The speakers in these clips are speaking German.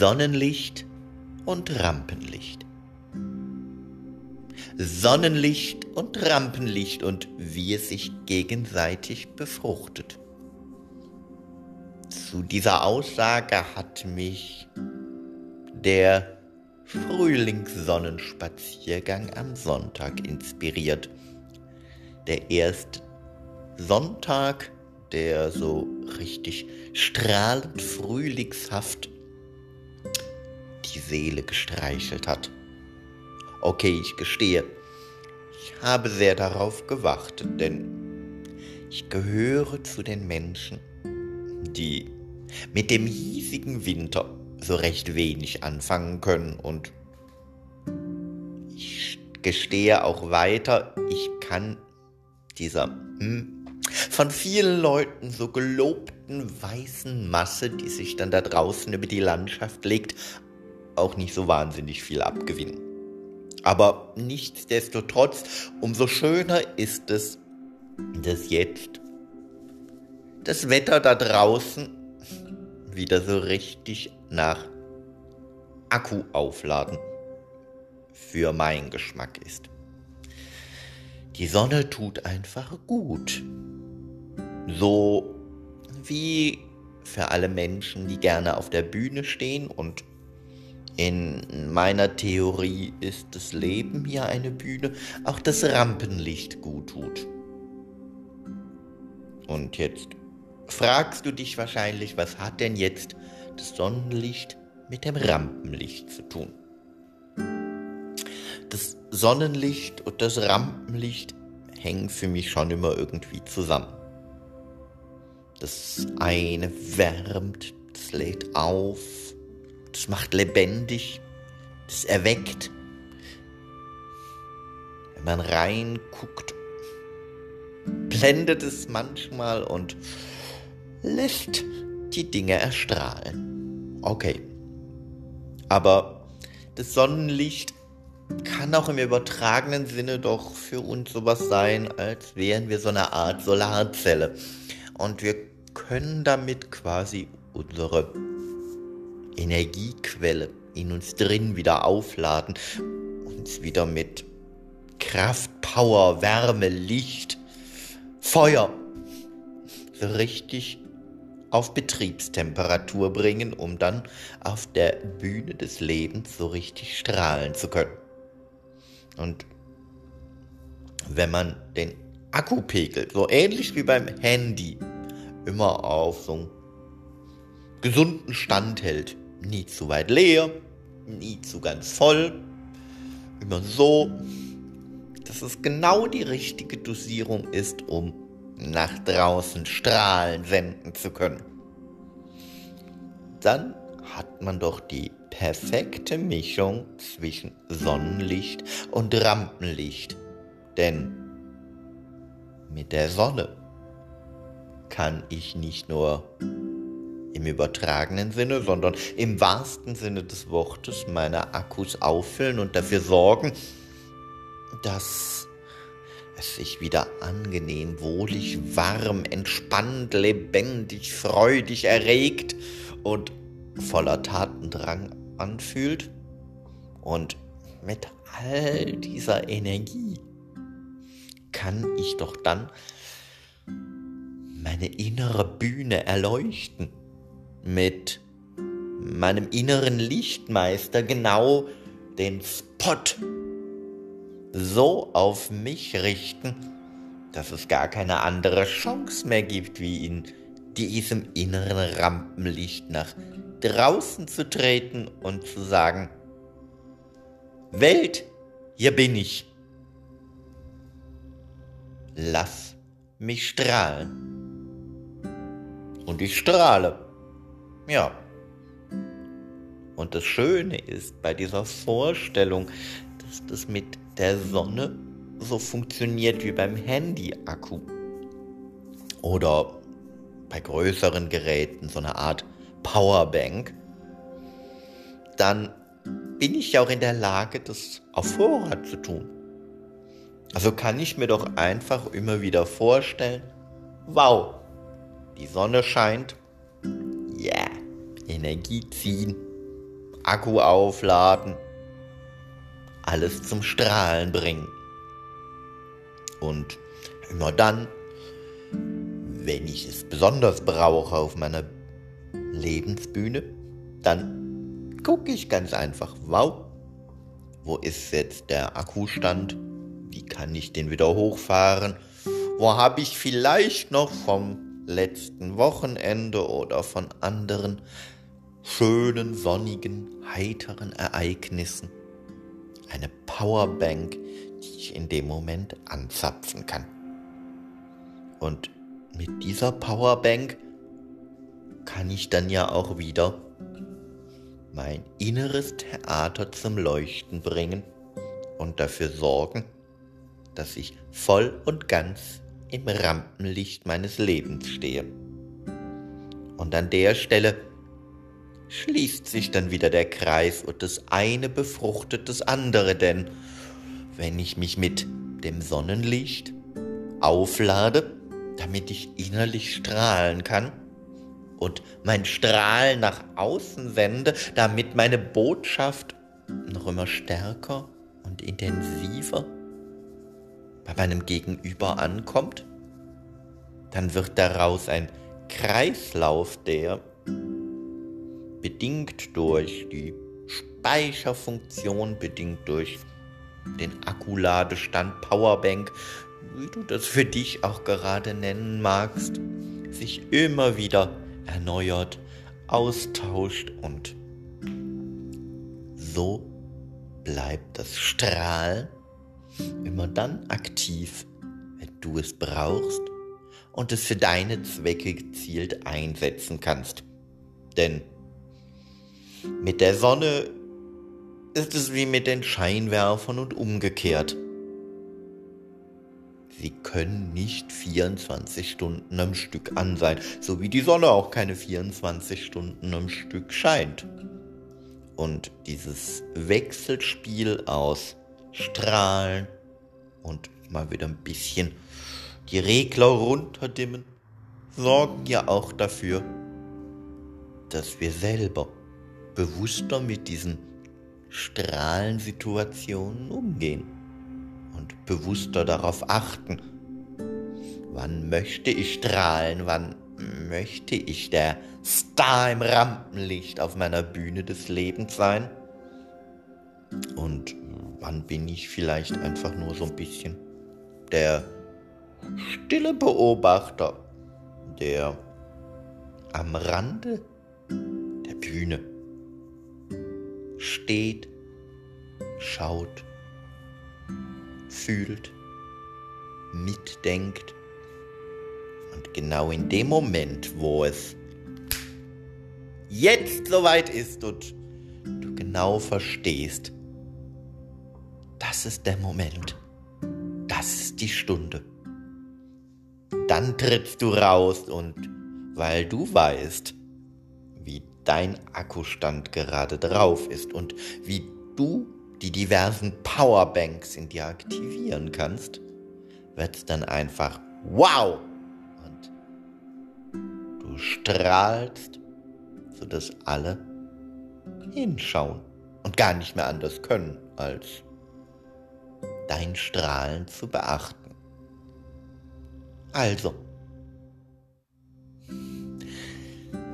Sonnenlicht und Rampenlicht. Sonnenlicht und Rampenlicht und wie es sich gegenseitig befruchtet. Zu dieser Aussage hat mich der Frühlingssonnenspaziergang am Sonntag inspiriert. Der erste Sonntag, der so richtig strahlend frühlingshaft die Seele gestreichelt hat. Okay, ich gestehe, ich habe sehr darauf gewartet, denn ich gehöre zu den Menschen, die mit dem hiesigen Winter so recht wenig anfangen können und ich gestehe auch weiter, ich kann dieser hm, von vielen Leuten so gelobten weißen Masse, die sich dann da draußen über die Landschaft legt, auch nicht so wahnsinnig viel abgewinnen. Aber nichtsdestotrotz, umso schöner ist es, dass jetzt das Wetter da draußen wieder so richtig nach Akku aufladen für meinen Geschmack ist. Die Sonne tut einfach gut. So wie für alle Menschen, die gerne auf der Bühne stehen und in meiner Theorie ist das Leben hier eine Bühne, auch das Rampenlicht gut tut. Und jetzt fragst du dich wahrscheinlich, was hat denn jetzt das Sonnenlicht mit dem Rampenlicht zu tun? Das Sonnenlicht und das Rampenlicht hängen für mich schon immer irgendwie zusammen. Das eine wärmt, das lädt auf, das macht lebendig, das erweckt. Wenn man reinguckt, blendet es manchmal und lässt die Dinge erstrahlen. Okay. Aber das Sonnenlicht kann auch im übertragenen Sinne doch für uns sowas sein, als wären wir so eine Art Solarzelle. Und wir können damit quasi unsere Energiequelle in uns drin wieder aufladen, uns wieder mit Kraft, Power, Wärme, Licht, Feuer so richtig auf Betriebstemperatur bringen, um dann auf der Bühne des Lebens so richtig strahlen zu können. Und wenn man den Akkupegel, so ähnlich wie beim Handy, immer auf so einen gesunden Stand hält, nie zu weit leer, nie zu ganz voll, immer so, dass es genau die richtige Dosierung ist, um nach draußen Strahlen senden zu können. Dann hat man doch die perfekte Mischung zwischen Sonnenlicht und Rampenlicht. Denn mit der Sonne kann ich nicht nur im übertragenen Sinne, sondern im wahrsten Sinne des Wortes meine Akkus auffüllen und dafür sorgen, dass es sich wieder angenehm, wohlig, warm, entspannt, lebendig, freudig, erregt und voller Tatendrang anfühlt. Und mit all dieser Energie kann ich doch dann meine innere Bühne erleuchten mit meinem inneren Lichtmeister genau den Spot so auf mich richten, dass es gar keine andere Chance mehr gibt, wie in diesem inneren Rampenlicht nach draußen zu treten und zu sagen, Welt, hier bin ich. Lass mich strahlen. Und ich strahle. Ja. Und das Schöne ist bei dieser Vorstellung, dass das mit der Sonne so funktioniert wie beim Handy-Akku. Oder bei größeren Geräten so eine Art Powerbank. Dann bin ich ja auch in der Lage, das auf Vorrat zu tun. Also kann ich mir doch einfach immer wieder vorstellen, wow, die Sonne scheint, ja, Energie ziehen, Akku aufladen, alles zum Strahlen bringen. Und immer dann, wenn ich es besonders brauche auf meiner Lebensbühne, dann gucke ich ganz einfach, wow, wo ist jetzt der Akkustand? Wie kann ich den wieder hochfahren? Wo habe ich vielleicht noch vom letzten Wochenende oder von anderen schönen, sonnigen, heiteren Ereignissen eine Powerbank, die ich in dem Moment anzapfen kann. Und mit dieser Powerbank kann ich dann ja auch wieder mein inneres Theater zum Leuchten bringen und dafür sorgen, dass ich voll und ganz im Rampenlicht meines Lebens stehe. Und an der Stelle schließt sich dann wieder der Kreis und das eine befruchtet das andere, denn wenn ich mich mit dem Sonnenlicht auflade, damit ich innerlich strahlen kann und mein Strahlen nach außen sende, damit meine Botschaft noch immer stärker und intensiver bei meinem Gegenüber ankommt, dann wird daraus ein Kreislauf, der bedingt durch die Speicherfunktion, bedingt durch den Akkuladestand Powerbank, wie du das für dich auch gerade nennen magst, sich immer wieder erneuert, austauscht und so bleibt das Strahlen immer dann aktiv, wenn du es brauchst und es für deine Zwecke gezielt einsetzen kannst. Denn mit der Sonne ist es wie mit den Scheinwerfern und umgekehrt. Sie können nicht 24 Stunden am Stück an sein, so wie die Sonne auch keine 24 Stunden am Stück scheint. Und dieses Wechselspiel aus Strahlen und mal wieder ein bisschen die Regler runterdimmen, sorgen ja auch dafür, dass wir selber bewusster mit diesen Strahlensituationen umgehen und bewusster darauf achten, wann möchte ich strahlen, wann möchte ich der Star im Rampenlicht auf meiner Bühne des Lebens sein. Und wann bin ich vielleicht einfach nur so ein bisschen der stille Beobachter, der am Rande der Bühne steht, schaut, fühlt, mitdenkt und genau in dem Moment, wo es jetzt soweit ist und du genau verstehst, das ist der Moment, das ist die Stunde. Dann trittst du raus und weil du weißt, wie dein Akkustand gerade drauf ist und wie du die diversen Powerbanks in dir aktivieren kannst, wird es dann einfach wow und du strahlst, sodass alle hinschauen und gar nicht mehr anders können, als dein Strahlen zu beachten. Also,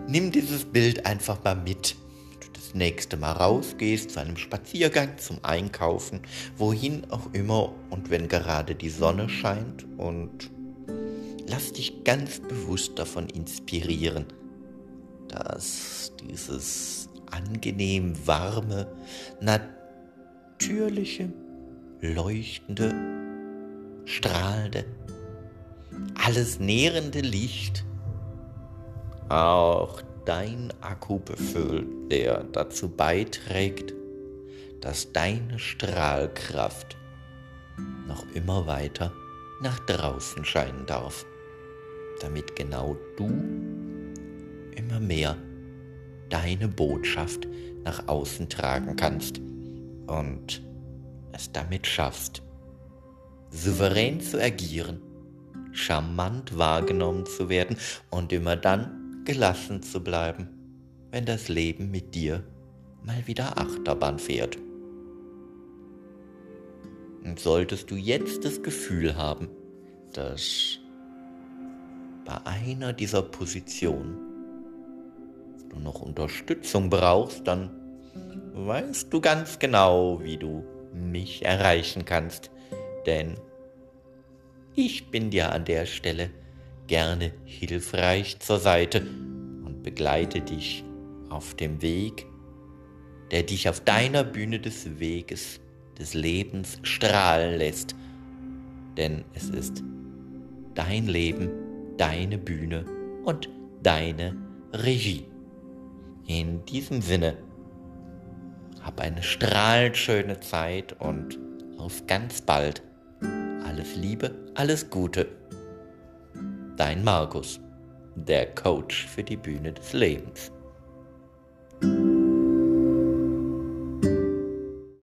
nimm dieses Bild einfach mal mit. Wenn du das nächste Mal rausgehst zu einem Spaziergang, zum Einkaufen, wohin auch immer und wenn gerade die Sonne scheint und lass dich ganz bewusst davon inspirieren, dass dieses angenehm warme, natürliche, leuchtende, strahlende, alles nährende Licht. Auch dein Akku befüllt, der dazu beiträgt, dass deine Strahlkraft noch immer weiter nach draußen scheinen darf, damit genau du immer mehr deine Botschaft nach außen tragen kannst. Und es damit schaffst, souverän zu agieren, charmant wahrgenommen zu werden und immer dann gelassen zu bleiben, wenn das Leben mit dir mal wieder Achterbahn fährt. Und solltest du jetzt das Gefühl haben, dass bei einer dieser Positionen du noch Unterstützung brauchst, dann weißt du ganz genau, wie du mich erreichen kannst. Denn ich bin dir an der Stelle gerne hilfreich zur Seite und begleite dich auf dem Weg, der dich auf deiner Bühne des Weges, des Lebens strahlen lässt. Denn es ist dein Leben, deine Bühne und deine Regie. In diesem Sinne, hab eine strahlend schöne Zeit und auf ganz bald. Alles Liebe, alles Gute. Dein Markus, der Coach für die Bühne des Lebens.